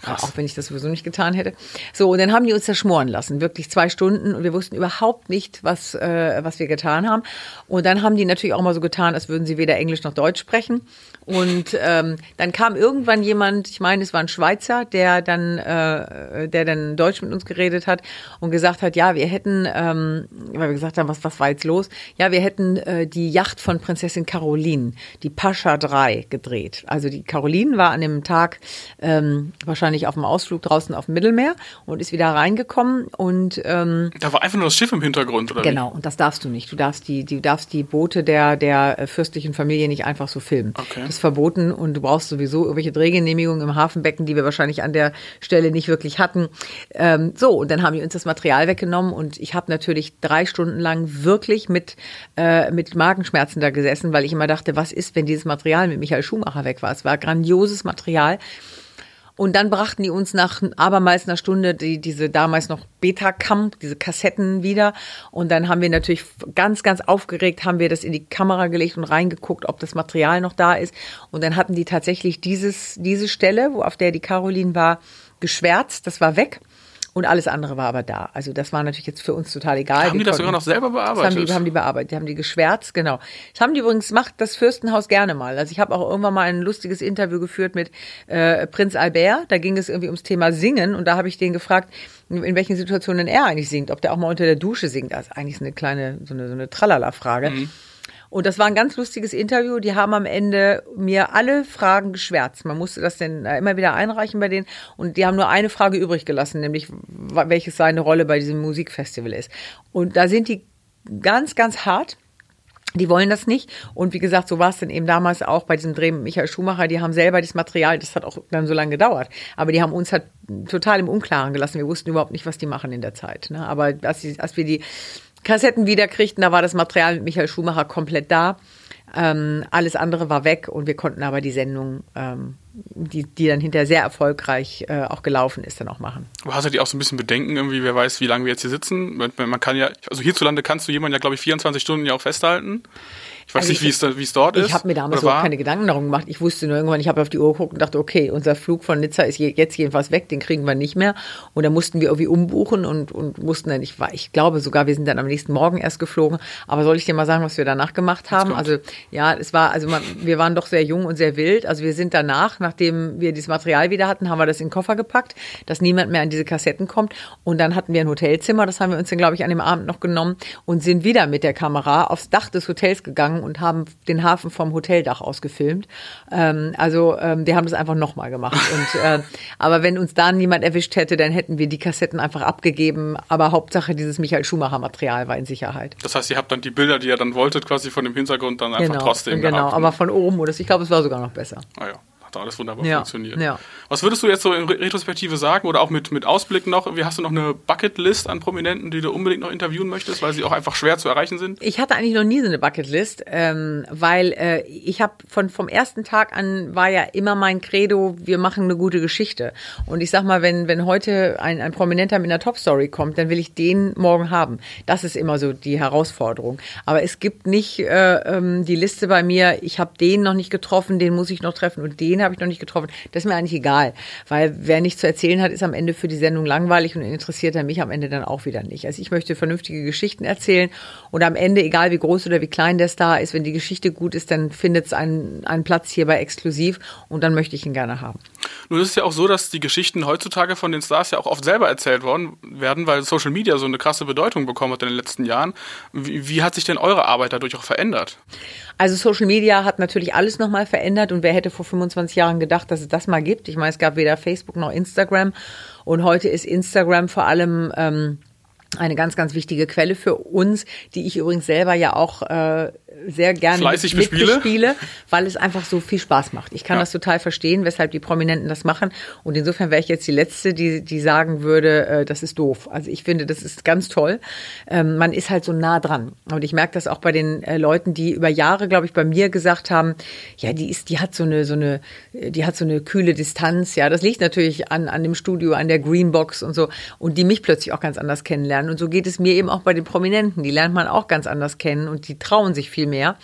Krass. Auch wenn ich das sowieso nicht getan hätte. So, und dann haben die uns zerschmoren lassen, wirklich zwei Stunden und wir wussten überhaupt nicht, was, äh, was wir getan haben. Und dann haben die natürlich auch mal so getan, als würden sie weder Englisch noch Deutsch sprechen. Und ähm, dann kam irgendwann jemand, ich meine, es war ein Schweizer, der dann, äh, der dann Deutsch mit uns geredet hat und gesagt hat, ja, wir hätten, ähm, weil wir gesagt haben, was, was war jetzt los? Ja, wir hätten äh, die Yacht von Prinzessin Caroline, die Pascha 3, gedreht. Also die Caroline war an dem Tag ähm, wahrscheinlich auf dem Ausflug draußen auf dem Mittelmeer und ist wieder reingekommen und ähm, da war einfach nur das Schiff im Hintergrund, oder? Genau, wie? und das darfst du nicht. Du darfst die, du darfst die Boote der der äh, fürstlichen Familie nicht einfach so filmen. Okay. Das verboten und du brauchst sowieso irgendwelche Drehgenehmigungen im Hafenbecken, die wir wahrscheinlich an der Stelle nicht wirklich hatten. Ähm, so, und dann haben die uns das Material weggenommen und ich habe natürlich drei Stunden lang wirklich mit, äh, mit Magenschmerzen da gesessen, weil ich immer dachte, was ist, wenn dieses Material mit Michael Schumacher weg war? Es war grandioses Material. Und dann brachten die uns nach abermals einer Stunde die, diese damals noch Betacam, diese Kassetten wieder. Und dann haben wir natürlich ganz, ganz aufgeregt, haben wir das in die Kamera gelegt und reingeguckt, ob das Material noch da ist. Und dann hatten die tatsächlich dieses, diese Stelle, wo auf der die Caroline war, geschwärzt. Das war weg. Und alles andere war aber da. Also das war natürlich jetzt für uns total egal. Haben die, die das sogar noch selber bearbeitet? Das haben die, haben die bearbeitet, die haben die geschwärzt, genau. Das haben die übrigens, macht das Fürstenhaus gerne mal. Also ich habe auch irgendwann mal ein lustiges Interview geführt mit äh, Prinz Albert. Da ging es irgendwie ums Thema Singen und da habe ich den gefragt, in welchen Situationen er eigentlich singt, ob der auch mal unter der Dusche singt. Das ist eigentlich eine kleine, so eine, so eine Tralala-Frage. Mhm. Und das war ein ganz lustiges Interview. Die haben am Ende mir alle Fragen geschwärzt. Man musste das dann immer wieder einreichen bei denen. Und die haben nur eine Frage übrig gelassen, nämlich welches seine Rolle bei diesem Musikfestival ist. Und da sind die ganz, ganz hart. Die wollen das nicht. Und wie gesagt, so war es dann eben damals auch bei diesem Dreh mit Michael Schumacher. Die haben selber das Material, das hat auch dann so lange gedauert. Aber die haben uns halt total im Unklaren gelassen. Wir wussten überhaupt nicht, was die machen in der Zeit. Ne? Aber als, als wir die Kassetten wiederkriegten, da war das Material mit Michael Schumacher komplett da. Ähm, alles andere war weg und wir konnten aber die Sendung, ähm, die, die dann hinterher sehr erfolgreich äh, auch gelaufen ist, dann auch machen. Aber hast du die auch so ein bisschen Bedenken irgendwie, wer weiß, wie lange wir jetzt hier sitzen? Man kann ja, also hierzulande kannst du jemanden ja, glaube ich, 24 Stunden ja auch festhalten. Ich weiß also nicht, wie es, wie es dort ich ist. Ich habe mir damals überhaupt keine Gedanken darum gemacht. Ich wusste nur irgendwann, ich habe auf die Uhr geguckt und dachte, okay, unser Flug von Nizza ist jetzt jedenfalls weg, den kriegen wir nicht mehr. Und da mussten wir irgendwie umbuchen und, und mussten dann, ich, ich glaube sogar, wir sind dann am nächsten Morgen erst geflogen. Aber soll ich dir mal sagen, was wir danach gemacht haben? Also ja, es war, also man, wir waren doch sehr jung und sehr wild. Also wir sind danach, nachdem wir dieses Material wieder hatten, haben wir das in den Koffer gepackt, dass niemand mehr an diese Kassetten kommt. Und dann hatten wir ein Hotelzimmer, das haben wir uns dann, glaube ich, an dem Abend noch genommen und sind wieder mit der Kamera aufs Dach des Hotels gegangen und haben den Hafen vom Hoteldach aus gefilmt. Ähm, also ähm, die haben das einfach nochmal gemacht. Und, äh, aber wenn uns da niemand erwischt hätte, dann hätten wir die Kassetten einfach abgegeben. Aber Hauptsache dieses Michael Schumacher Material war in Sicherheit. Das heißt, ihr habt dann die Bilder, die ihr dann wolltet, quasi von dem Hintergrund dann einfach genau, trotzdem Genau, gehabt. aber von oben oder ich glaube, es war sogar noch besser. Ah ja hat alles wunderbar ja, funktioniert. Ja. Was würdest du jetzt so in Retrospektive sagen oder auch mit, mit Ausblick noch? Wie hast du noch eine Bucketlist an Prominenten, die du unbedingt noch interviewen möchtest, weil sie auch einfach schwer zu erreichen sind? Ich hatte eigentlich noch nie so eine Bucketlist, ähm, weil äh, ich habe von vom ersten Tag an war ja immer mein Credo, wir machen eine gute Geschichte. Und ich sag mal, wenn wenn heute ein, ein Prominenter mit einer Top Story kommt, dann will ich den morgen haben. Das ist immer so die Herausforderung. Aber es gibt nicht äh, ähm, die Liste bei mir. Ich habe den noch nicht getroffen, den muss ich noch treffen und den den habe ich noch nicht getroffen. Das ist mir eigentlich egal, weil wer nichts zu erzählen hat, ist am Ende für die Sendung langweilig und interessiert er mich am Ende dann auch wieder nicht. Also ich möchte vernünftige Geschichten erzählen und am Ende, egal wie groß oder wie klein der Star ist, wenn die Geschichte gut ist, dann findet es einen, einen Platz hier bei Exklusiv und dann möchte ich ihn gerne haben. Nun ist es ja auch so, dass die Geschichten heutzutage von den Stars ja auch oft selber erzählt worden werden, weil Social Media so eine krasse Bedeutung bekommen hat in den letzten Jahren. Wie, wie hat sich denn eure Arbeit dadurch auch verändert? Also Social Media hat natürlich alles nochmal verändert und wer hätte vor 25 Jahren gedacht, dass es das mal gibt? Ich meine, es gab weder Facebook noch Instagram und heute ist Instagram vor allem ähm, eine ganz, ganz wichtige Quelle für uns, die ich übrigens selber ja auch äh, sehr gerne Fleißig mit, mitbespiele, weil es einfach so viel Spaß macht. Ich kann ja. das total verstehen, weshalb die Prominenten das machen. Und insofern wäre ich jetzt die Letzte, die, die sagen würde, äh, das ist doof. Also ich finde, das ist ganz toll. Ähm, man ist halt so nah dran. Und ich merke das auch bei den äh, Leuten, die über Jahre, glaube ich, bei mir gesagt haben, ja, die ist, die hat so eine, so eine, die hat so eine kühle Distanz. Ja, das liegt natürlich an, an dem Studio, an der Greenbox und so. Und die mich plötzlich auch ganz anders kennenlernen. Und so geht es mir eben auch bei den Prominenten. Die lernt man auch ganz anders kennen und die trauen sich viel mehr.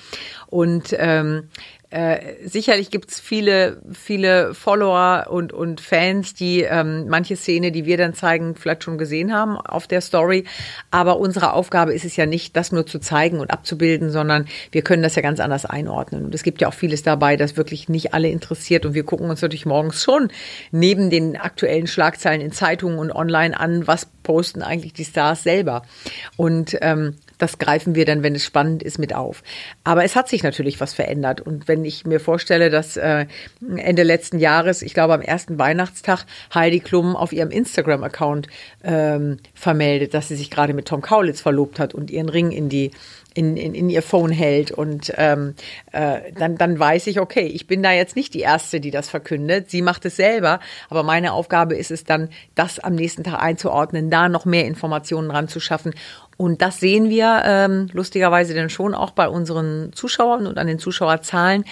Und ähm, äh, sicherlich gibt's viele, viele Follower und, und Fans, die ähm, manche Szene, die wir dann zeigen, vielleicht schon gesehen haben auf der Story. Aber unsere Aufgabe ist es ja nicht, das nur zu zeigen und abzubilden, sondern wir können das ja ganz anders einordnen. Und es gibt ja auch vieles dabei, das wirklich nicht alle interessiert. Und wir gucken uns natürlich morgens schon neben den aktuellen Schlagzeilen in Zeitungen und online an, was posten eigentlich die Stars selber. Und ähm, das greifen wir dann, wenn es spannend ist, mit auf. Aber es hat sich natürlich was verändert. Und wenn ich mir vorstelle, dass äh, Ende letzten Jahres, ich glaube am ersten Weihnachtstag, Heidi Klum auf ihrem Instagram-Account ähm, vermeldet, dass sie sich gerade mit Tom Kaulitz verlobt hat und ihren Ring in die in, in, in ihr Phone hält und ähm, äh, dann, dann weiß ich, okay, ich bin da jetzt nicht die Erste, die das verkündet. Sie macht es selber, aber meine Aufgabe ist es dann, das am nächsten Tag einzuordnen, da noch mehr Informationen ranzuschaffen und das sehen wir ähm, lustigerweise dann schon auch bei unseren Zuschauern und an den Zuschauerzahlen.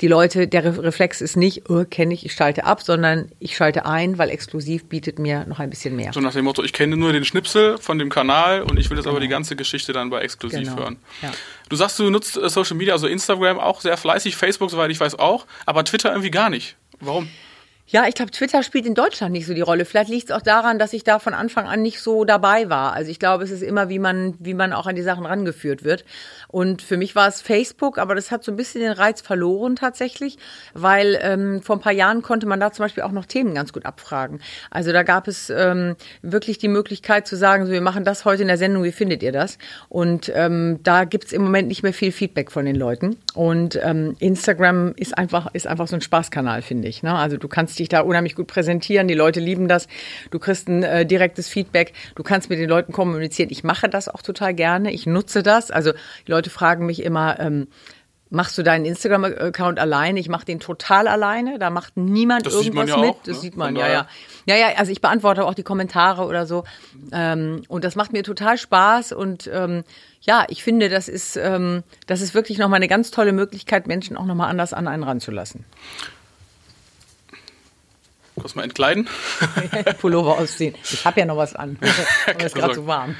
Die Leute, der Reflex ist nicht, oh, kenne ich, ich schalte ab, sondern ich schalte ein, weil exklusiv bietet mir noch ein bisschen mehr. So nach dem Motto, ich kenne nur den Schnipsel von dem Kanal und ich will jetzt genau. aber die ganze Geschichte dann bei exklusiv genau. hören. Ja. Du sagst, du nutzt äh, Social Media, also Instagram auch sehr fleißig, Facebook, soweit ich weiß auch, aber Twitter irgendwie gar nicht. Warum? Ja, ich glaube, Twitter spielt in Deutschland nicht so die Rolle. Vielleicht liegt es auch daran, dass ich da von Anfang an nicht so dabei war. Also ich glaube, es ist immer, wie man, wie man auch an die Sachen rangeführt wird. Und für mich war es Facebook, aber das hat so ein bisschen den Reiz verloren tatsächlich, weil ähm, vor ein paar Jahren konnte man da zum Beispiel auch noch Themen ganz gut abfragen. Also da gab es ähm, wirklich die Möglichkeit zu sagen, so wir machen das heute in der Sendung, wie findet ihr das? Und ähm, da gibt's im Moment nicht mehr viel Feedback von den Leuten. Und ähm, Instagram ist einfach, ist einfach so ein Spaßkanal, finde ich. Ne? Also du kannst dich da unheimlich gut präsentieren. Die Leute lieben das. Du kriegst ein äh, direktes Feedback. Du kannst mit den Leuten kommunizieren. Ich mache das auch total gerne. Ich nutze das. Also die Leute fragen mich immer, ähm, Machst du deinen Instagram-Account alleine? Ich mache den total alleine. Da macht niemand das irgendwas ja mit. Auch, das ne? sieht man, ja, ja. Ja, ja, also ich beantworte auch die Kommentare oder so. Ähm, und das macht mir total Spaß. Und ähm, ja, ich finde, das ist, ähm, das ist wirklich nochmal eine ganz tolle Möglichkeit, Menschen auch nochmal anders an einen ranzulassen. Kurz mal entkleiden. Pullover ausziehen. Ich habe ja noch was an. Aber ist gerade so warm.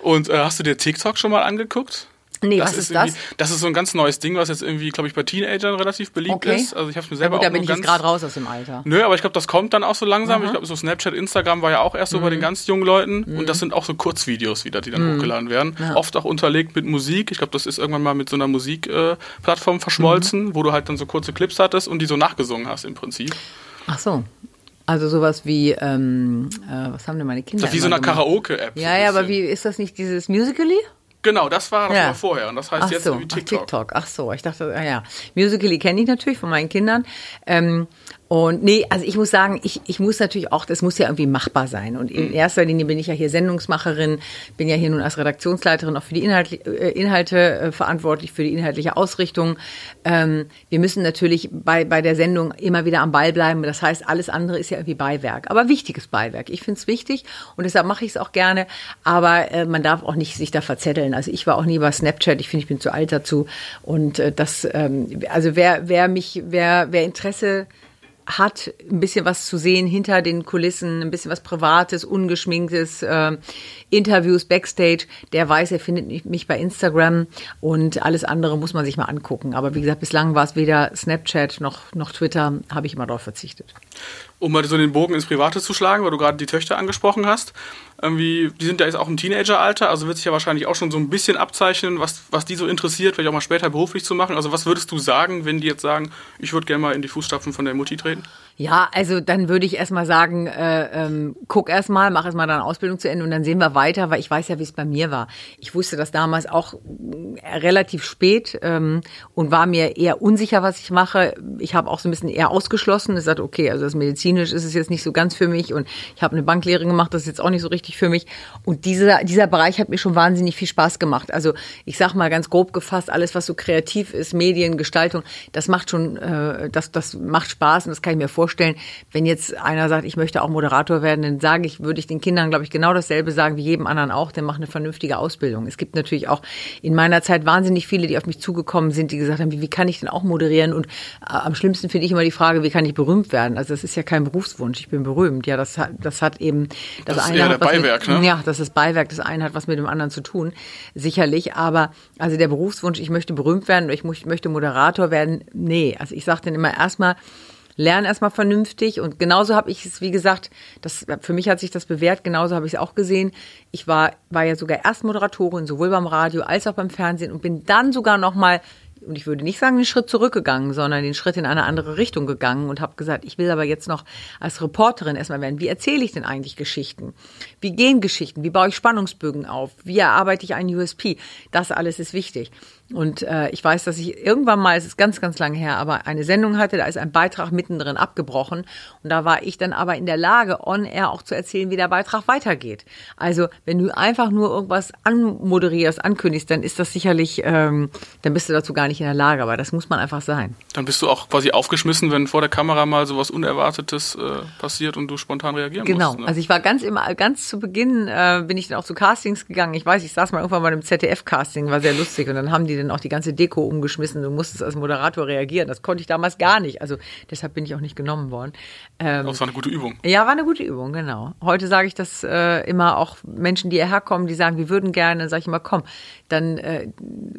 Und äh, hast du dir TikTok schon mal angeguckt? Nee, das was ist, ist das? Das ist so ein ganz neues Ding, was jetzt irgendwie, glaube ich, bei Teenagern relativ beliebt okay. ist. Also ich habe es mir selber ja, gut, auch da bin ich jetzt gerade raus aus dem Alter. Nö, aber ich glaube, das kommt dann auch so langsam. Aha. Ich glaube, so Snapchat, Instagram war ja auch erst so mhm. bei den ganz jungen Leuten. Mhm. Und das sind auch so Kurzvideos wieder, die dann mhm. hochgeladen werden. Ja. Oft auch unterlegt mit Musik. Ich glaube, das ist irgendwann mal mit so einer Musikplattform äh, verschmolzen, mhm. wo du halt dann so kurze Clips hattest und die so nachgesungen hast im Prinzip. Ach so. Also sowas wie, ähm, äh, was haben denn meine Kinder? Das ist wie so eine Karaoke-App. Ja, so ja, aber wie ist das nicht dieses Musically? Genau, das war das ja. war vorher und das heißt Ach jetzt so, irgendwie TikTok. Ach, TikTok. Ach so, ich dachte, ja, ja. Musically kenne ich natürlich von meinen Kindern. Ähm, und nee, also ich muss sagen, ich, ich muss natürlich auch, das muss ja irgendwie machbar sein. Und in mhm. erster Linie bin ich ja hier Sendungsmacherin, bin ja hier nun als Redaktionsleiterin auch für die Inhalte, äh, Inhalte äh, verantwortlich, für die inhaltliche Ausrichtung. Ähm, wir müssen natürlich bei, bei der Sendung immer wieder am Ball bleiben. Das heißt, alles andere ist ja irgendwie Beiwerk, aber wichtiges Beiwerk. Ich finde es wichtig und deshalb mache ich es auch gerne. Aber äh, man darf auch nicht sich da verzetteln. Also ich war auch nie bei Snapchat. Ich finde, ich bin zu alt dazu. Und äh, das, ähm, also wer, wer mich, wer, wer Interesse hat, ein bisschen was zu sehen hinter den Kulissen, ein bisschen was Privates, Ungeschminktes, äh, Interviews backstage, der weiß, er findet mich bei Instagram und alles andere muss man sich mal angucken. Aber wie gesagt, bislang war es weder Snapchat noch, noch Twitter, habe ich immer darauf verzichtet um mal so den Bogen ins Private zu schlagen, weil du gerade die Töchter angesprochen hast. Irgendwie, die sind ja jetzt auch im Teenageralter, also wird sich ja wahrscheinlich auch schon so ein bisschen abzeichnen, was, was die so interessiert, vielleicht auch mal später beruflich zu machen. Also was würdest du sagen, wenn die jetzt sagen, ich würde gerne mal in die Fußstapfen von der Mutti treten? Ja, also dann würde ich erstmal sagen, äh, ähm, guck erstmal, mach erstmal deine Ausbildung zu Ende und dann sehen wir weiter, weil ich weiß ja, wie es bei mir war. Ich wusste das damals auch äh, relativ spät ähm, und war mir eher unsicher, was ich mache. Ich habe auch so ein bisschen eher ausgeschlossen. Ich sagte, okay, also das medizinisch ist es jetzt nicht so ganz für mich und ich habe eine Banklehre gemacht, das ist jetzt auch nicht so richtig für mich. Und dieser, dieser Bereich hat mir schon wahnsinnig viel Spaß gemacht. Also ich sag mal ganz grob gefasst, alles, was so kreativ ist, Medien, Gestaltung, das macht schon, äh, das, das macht Spaß und das kann ich mir vorstellen vorstellen, wenn jetzt einer sagt, ich möchte auch Moderator werden, dann sage ich, würde ich den Kindern, glaube ich, genau dasselbe sagen wie jedem anderen auch, dann mach eine vernünftige Ausbildung. Es gibt natürlich auch in meiner Zeit wahnsinnig viele, die auf mich zugekommen sind, die gesagt haben, wie, wie kann ich denn auch moderieren? Und äh, am schlimmsten finde ich immer die Frage, wie kann ich berühmt werden? Also das ist ja kein Berufswunsch, ich bin berühmt. Ja, das hat, das hat eben das, das eine hat Beiwerk, mit, ne? Ja, das ist Beiwerk. Das eine hat was mit dem anderen zu tun, sicherlich. Aber also der Berufswunsch, ich möchte berühmt werden oder ich möchte Moderator werden, nee. Also ich sage dann immer erstmal, lerne erstmal vernünftig. Und genauso habe ich es, wie gesagt, das, für mich hat sich das bewährt, genauso habe ich es auch gesehen. Ich war, war ja sogar erst Moderatorin, sowohl beim Radio als auch beim Fernsehen und bin dann sogar nochmal und ich würde nicht sagen, den Schritt zurückgegangen, sondern den Schritt in eine andere Richtung gegangen und habe gesagt, ich will aber jetzt noch als Reporterin erstmal werden. Wie erzähle ich denn eigentlich Geschichten? Wie gehen Geschichten? Wie baue ich Spannungsbögen auf? Wie erarbeite ich einen USP? Das alles ist wichtig. Und äh, ich weiß, dass ich irgendwann mal, es ist ganz, ganz lange her, aber eine Sendung hatte, da ist ein Beitrag mittendrin abgebrochen. Und da war ich dann aber in der Lage, on air auch zu erzählen, wie der Beitrag weitergeht. Also wenn du einfach nur irgendwas anmoderierst, ankündigst, dann ist das sicherlich, ähm, dann bist du dazu gar nicht in der Lage. Aber das muss man einfach sein. Dann bist du auch quasi aufgeschmissen, wenn vor der Kamera mal so was Unerwartetes äh, passiert und du spontan reagieren genau. musst. Genau. Ne? Also ich war ganz immer, ganz zu Beginn äh, bin ich dann auch zu Castings gegangen. Ich weiß, ich saß mal irgendwann bei einem ZDF-Casting, war sehr lustig. Und dann haben die dann auch die ganze Deko umgeschmissen. Du musstest als Moderator reagieren. Das konnte ich damals gar nicht. Also deshalb bin ich auch nicht genommen worden. Ähm, das war eine gute Übung. Ja, war eine gute Übung, genau. Heute sage ich das äh, immer auch Menschen, die hierher kommen, die sagen, wir würden gerne, dann sage ich immer, komm, dann äh,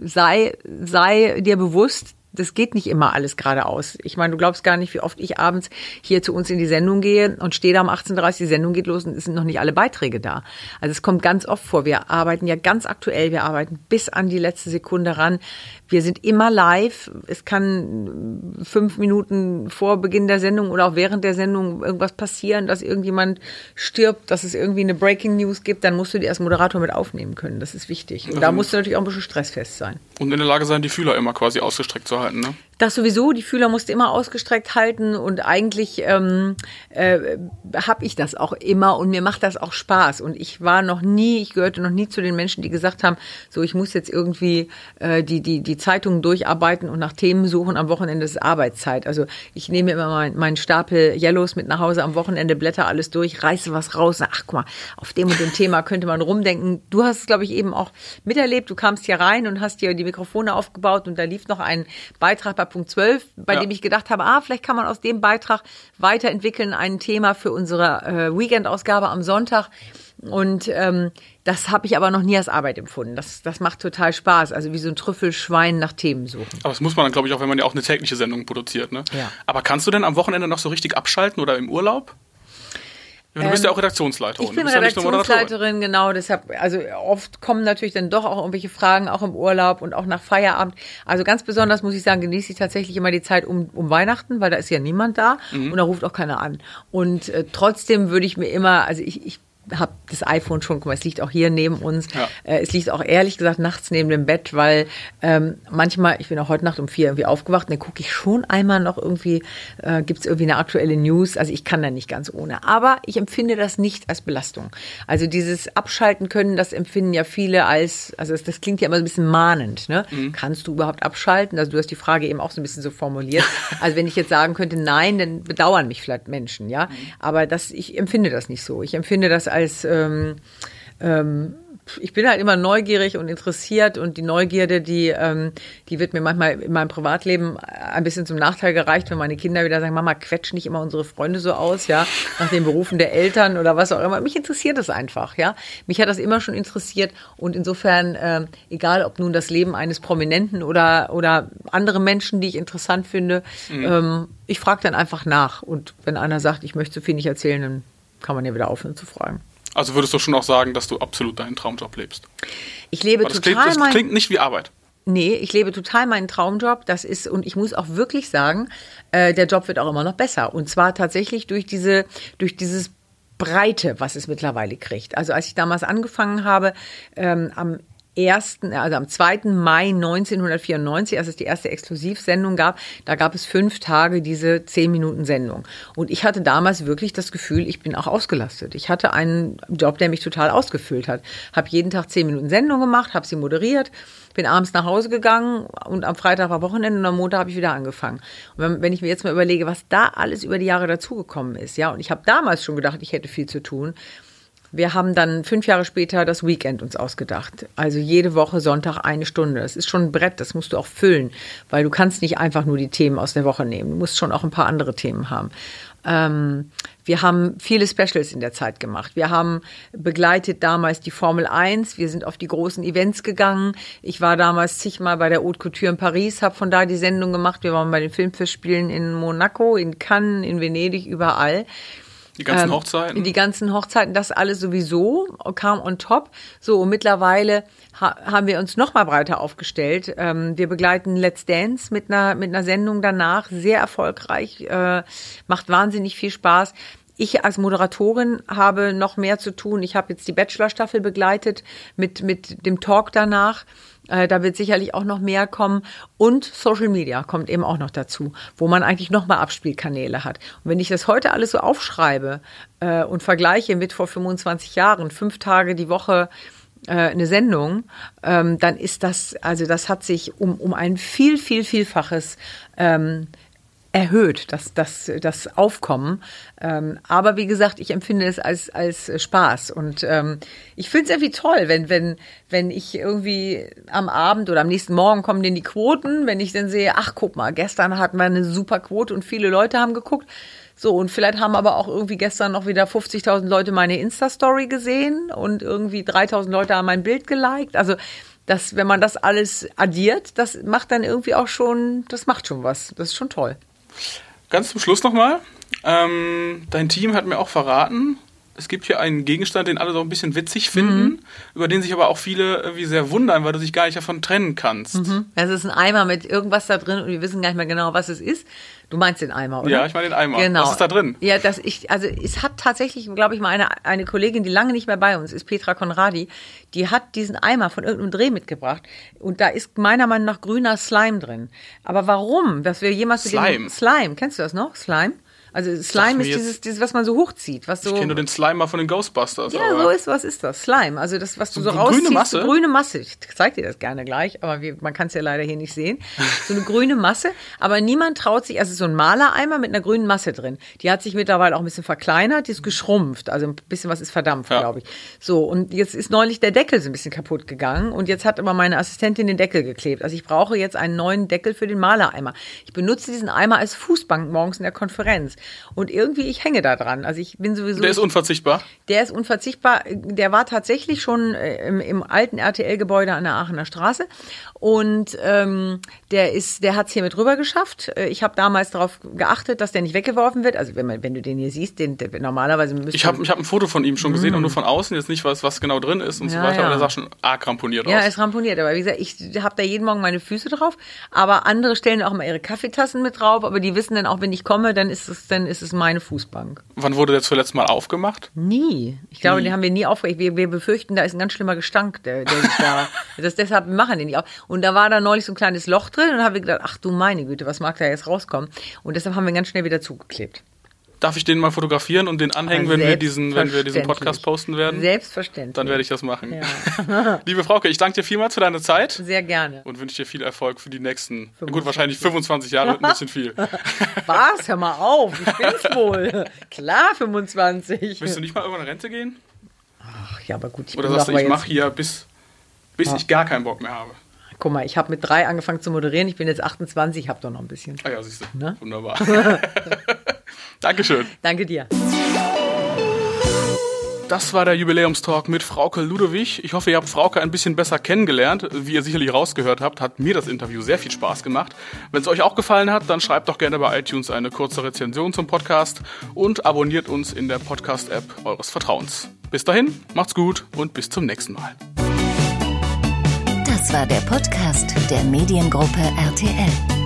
sei, sei dir bewusst, das geht nicht immer alles geradeaus. Ich meine, du glaubst gar nicht, wie oft ich abends hier zu uns in die Sendung gehe und stehe da um 18.30 Uhr, die Sendung geht los und es sind noch nicht alle Beiträge da. Also es kommt ganz oft vor. Wir arbeiten ja ganz aktuell, wir arbeiten bis an die letzte Sekunde ran. Wir sind immer live. Es kann fünf Minuten vor Beginn der Sendung oder auch während der Sendung irgendwas passieren, dass irgendjemand stirbt, dass es irgendwie eine Breaking News gibt. Dann musst du die als Moderator mit aufnehmen können. Das ist wichtig. Und also, da musst du natürlich auch ein bisschen stressfest sein. Und in der Lage sein, die Fühler immer quasi ausgestreckt zu halten, ne? Das sowieso, die Fühler musste immer ausgestreckt halten und eigentlich ähm, äh, habe ich das auch immer und mir macht das auch Spaß. Und ich war noch nie, ich gehörte noch nie zu den Menschen, die gesagt haben, so ich muss jetzt irgendwie äh, die, die, die Zeitungen durcharbeiten und nach Themen suchen. Am Wochenende ist Arbeitszeit. Also ich nehme immer meinen mein Stapel Yellows mit nach Hause am Wochenende, blätter alles durch, reiße was raus. Ach guck mal, auf dem und dem Thema könnte man rumdenken. Du hast es, glaube ich, eben auch miterlebt. Du kamst hier rein und hast dir die Mikrofone aufgebaut und da lief noch ein Beitrag bei Punkt 12, bei ja. dem ich gedacht habe, ah, vielleicht kann man aus dem Beitrag weiterentwickeln, ein Thema für unsere äh, Weekend-Ausgabe am Sonntag. Und ähm, das habe ich aber noch nie als Arbeit empfunden. Das, das macht total Spaß. Also wie so ein Trüffelschwein nach Themen suchen. Aber das muss man dann, glaube ich, auch, wenn man ja auch eine tägliche Sendung produziert. Ne? Ja. Aber kannst du denn am Wochenende noch so richtig abschalten oder im Urlaub? Ja, du bist ja ähm, auch Redaktionsleiterin. Ich bin Redaktionsleiterin, genau. Deshalb, also oft kommen natürlich dann doch auch irgendwelche Fragen, auch im Urlaub und auch nach Feierabend. Also ganz besonders muss ich sagen, genieße ich tatsächlich immer die Zeit um, um Weihnachten, weil da ist ja niemand da mhm. und da ruft auch keiner an. Und äh, trotzdem würde ich mir immer, also ich, ich habe das iPhone schon, guck mal, es liegt auch hier neben uns. Ja. Äh, es liegt auch ehrlich gesagt nachts neben dem Bett, weil ähm, manchmal, ich bin auch heute Nacht um vier irgendwie aufgewacht, und dann gucke ich schon einmal noch irgendwie, äh, gibt es irgendwie eine aktuelle News. Also ich kann da nicht ganz ohne. Aber ich empfinde das nicht als Belastung. Also dieses Abschalten können, das empfinden ja viele als, also das, das klingt ja immer so ein bisschen mahnend. Ne? Mhm. Kannst du überhaupt abschalten? Also du hast die Frage eben auch so ein bisschen so formuliert. also wenn ich jetzt sagen könnte, nein, dann bedauern mich vielleicht Menschen, ja. Mhm. Aber das, ich empfinde das nicht so. Ich empfinde das als ähm, ähm, ich bin halt immer neugierig und interessiert und die Neugierde, die, ähm, die wird mir manchmal in meinem Privatleben ein bisschen zum Nachteil gereicht, wenn meine Kinder wieder sagen, Mama, quetsch nicht immer unsere Freunde so aus, ja, nach den Berufen der Eltern oder was auch immer. Mich interessiert das einfach, ja. Mich hat das immer schon interessiert und insofern, äh, egal ob nun das Leben eines Prominenten oder, oder andere Menschen, die ich interessant finde, mhm. ähm, ich frage dann einfach nach und wenn einer sagt, ich möchte so viel nicht erzählen, dann kann man ja wieder aufhören zu fragen. Also würdest du schon auch sagen, dass du absolut deinen Traumjob lebst? Ich lebe das total. Klingt, das klingt nicht wie Arbeit. Nee, ich lebe total meinen Traumjob. Das ist, und ich muss auch wirklich sagen, äh, der Job wird auch immer noch besser. Und zwar tatsächlich durch diese, durch dieses Breite, was es mittlerweile kriegt. Also als ich damals angefangen habe, ähm, am 1., also am 2. Mai 1994, als es die erste Exklusivsendung gab, da gab es fünf Tage diese zehn Minuten Sendung. Und ich hatte damals wirklich das Gefühl, ich bin auch ausgelastet. Ich hatte einen Job, der mich total ausgefüllt hat. Habe jeden Tag zehn Minuten Sendung gemacht, habe sie moderiert, bin abends nach Hause gegangen und am Freitag war Wochenende und am Montag habe ich wieder angefangen. Und wenn, ich mir jetzt mal überlege, was da alles über die Jahre dazugekommen ist, ja, und ich habe damals schon gedacht, ich hätte viel zu tun. Wir haben dann fünf Jahre später das Weekend uns ausgedacht. Also jede Woche Sonntag eine Stunde. Das ist schon ein Brett, das musst du auch füllen, weil du kannst nicht einfach nur die Themen aus der Woche nehmen. Du musst schon auch ein paar andere Themen haben. Ähm, wir haben viele Specials in der Zeit gemacht. Wir haben begleitet damals die Formel 1. Wir sind auf die großen Events gegangen. Ich war damals zigmal bei der Haute Couture in Paris, habe von da die Sendung gemacht. Wir waren bei den Filmfestspielen in Monaco, in Cannes, in Venedig, überall. Die ganzen ähm, Hochzeiten? Die ganzen Hochzeiten, das alles sowieso kam on top. So, und mittlerweile ha haben wir uns noch mal breiter aufgestellt. Ähm, wir begleiten Let's Dance mit einer, mit einer Sendung danach, sehr erfolgreich, äh, macht wahnsinnig viel Spaß. Ich als Moderatorin habe noch mehr zu tun. Ich habe jetzt die Bachelor-Staffel begleitet mit, mit dem Talk danach. Äh, da wird sicherlich auch noch mehr kommen. Und Social Media kommt eben auch noch dazu, wo man eigentlich noch mal Abspielkanäle hat. Und wenn ich das heute alles so aufschreibe äh, und vergleiche mit vor 25 Jahren, fünf Tage die Woche, äh, eine Sendung, ähm, dann ist das, also das hat sich um, um ein viel, viel, vielfaches ähm, erhöht, das, das, das Aufkommen. Ähm, aber wie gesagt, ich empfinde es als, als Spaß. Und ähm, ich finde es irgendwie toll, wenn, wenn, wenn ich irgendwie am Abend oder am nächsten Morgen kommen denn die Quoten, wenn ich dann sehe, ach guck mal, gestern hatten wir eine super Quote und viele Leute haben geguckt. So, und vielleicht haben aber auch irgendwie gestern noch wieder 50.000 Leute meine Insta-Story gesehen und irgendwie 3.000 Leute haben mein Bild geliked. Also, das, wenn man das alles addiert, das macht dann irgendwie auch schon, das macht schon was. Das ist schon toll. Ganz zum Schluss nochmal. Ähm, dein Team hat mir auch verraten, es gibt hier einen Gegenstand, den alle so ein bisschen witzig finden, mhm. über den sich aber auch viele irgendwie sehr wundern, weil du dich gar nicht davon trennen kannst. Mhm. Es ist ein Eimer mit irgendwas da drin und wir wissen gar nicht mehr genau, was es ist. Du meinst den Eimer, oder? Ja, ich meine den Eimer. Genau. Was ist da drin? Ja, das ich, also es hat tatsächlich, glaube ich, mal eine, eine Kollegin, die lange nicht mehr bei uns ist, Petra Konradi, die hat diesen Eimer von irgendeinem Dreh mitgebracht und da ist meiner Meinung nach grüner Slime drin. Aber warum? Dass wir jemals Slime. Slime, kennst du das noch? Slime? Also Slime ist dieses, dieses, was man so hochzieht. Was so ich kenne nur den Slimer von den Ghostbusters. Ja, so ist, was ist das? Slime. Also das, was du so, so rausziehst. Grüne Masse? grüne Masse. Ich zeig dir das gerne gleich, aber wir, man kann es ja leider hier nicht sehen. So eine grüne Masse. Aber niemand traut sich, also so ein Malereimer mit einer grünen Masse drin. Die hat sich mittlerweile auch ein bisschen verkleinert, die ist geschrumpft. Also ein bisschen was ist verdampft, ja. glaube ich. So, und jetzt ist neulich der Deckel so ein bisschen kaputt gegangen und jetzt hat aber meine Assistentin den Deckel geklebt. Also ich brauche jetzt einen neuen Deckel für den Malereimer. Ich benutze diesen Eimer als Fußbank morgens in der Konferenz. Und irgendwie, ich hänge da dran. Also ich bin sowieso. Der ist unverzichtbar? Der ist unverzichtbar. Der war tatsächlich schon äh, im, im alten RTL-Gebäude an der Aachener Straße. Und ähm, der ist, der hat es hier mit rüber geschafft. Äh, ich habe damals darauf geachtet, dass der nicht weggeworfen wird. Also wenn man, wenn du den hier siehst, den, der normalerweise müsste. Ich habe ich hab ein Foto von ihm schon gesehen, mm. und nur von außen, jetzt nicht was, was genau drin ist und ja, so weiter, ja. aber der sah schon arg ramponiert ja, aus. Ja, ist ramponiert, aber wie gesagt, ich habe da jeden Morgen meine Füße drauf, aber andere stellen auch mal ihre Kaffeetassen mit drauf, aber die wissen dann auch, wenn ich komme, dann ist es, dann ist es meine Fußbank. Wann wurde der zuletzt mal aufgemacht? Nie. Ich glaube, nie. den haben wir nie aufgeregt. Wir, wir befürchten, da ist ein ganz schlimmer Gestank, der, der da. das, deshalb machen den nicht auf. Und da war da neulich so ein kleines Loch drin und habe ich gedacht, ach du meine Güte, was mag da jetzt rauskommen? Und deshalb haben wir ganz schnell wieder zugeklebt. Darf ich den mal fotografieren und den anhängen, wenn wir diesen, wenn wir diesen Podcast posten werden? Selbstverständlich. Dann werde ich das machen. Ja. Liebe Frauke, ich danke dir vielmals für deine Zeit. Sehr gerne. Und wünsche dir viel Erfolg für die nächsten, gut, wahrscheinlich 25 Jahre, ein bisschen viel. Was? Hör mal auf, ich bin's wohl. Klar, 25. Willst du nicht mal irgendwann in Rente gehen? Ach, ja, aber gut. Ich Oder sagst du, ich mache hier bis, bis ja. ich gar keinen Bock mehr habe? Guck mal, ich habe mit drei angefangen zu moderieren. Ich bin jetzt 28, habe doch noch ein bisschen. Ah ja, siehst du. Ne? Wunderbar. Dankeschön. Danke dir. Das war der Jubiläumstalk mit Frauke Ludowig. Ich hoffe, ihr habt Frauke ein bisschen besser kennengelernt. Wie ihr sicherlich rausgehört habt, hat mir das Interview sehr viel Spaß gemacht. Wenn es euch auch gefallen hat, dann schreibt doch gerne bei iTunes eine kurze Rezension zum Podcast und abonniert uns in der Podcast-App eures Vertrauens. Bis dahin, macht's gut und bis zum nächsten Mal. Das war der Podcast der Mediengruppe RTL.